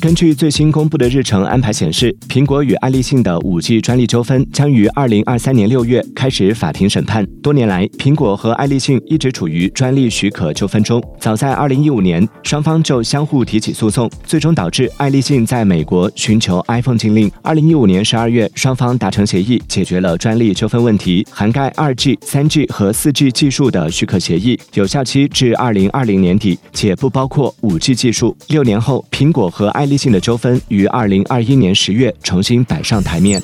根据最新公布的日程安排显示，苹果与爱立信的五 G 专利纠纷将于二零二三年六月开始法庭审判。多年来，苹果和爱立信一直处于专利许可纠纷中。早在二零一五年，双方就相互提起诉讼，最终导致爱立信在美国寻求 iPhone 禁令。二零一五年十二月，双方达成协议，解决了专利纠纷问题，涵盖二 G、三 G 和四 G 技术的许可协议，有效期至二零二零年底，且不包括五 G 技术。六年后，苹果和爱利性的纠纷于二零二一年十月重新摆上台面。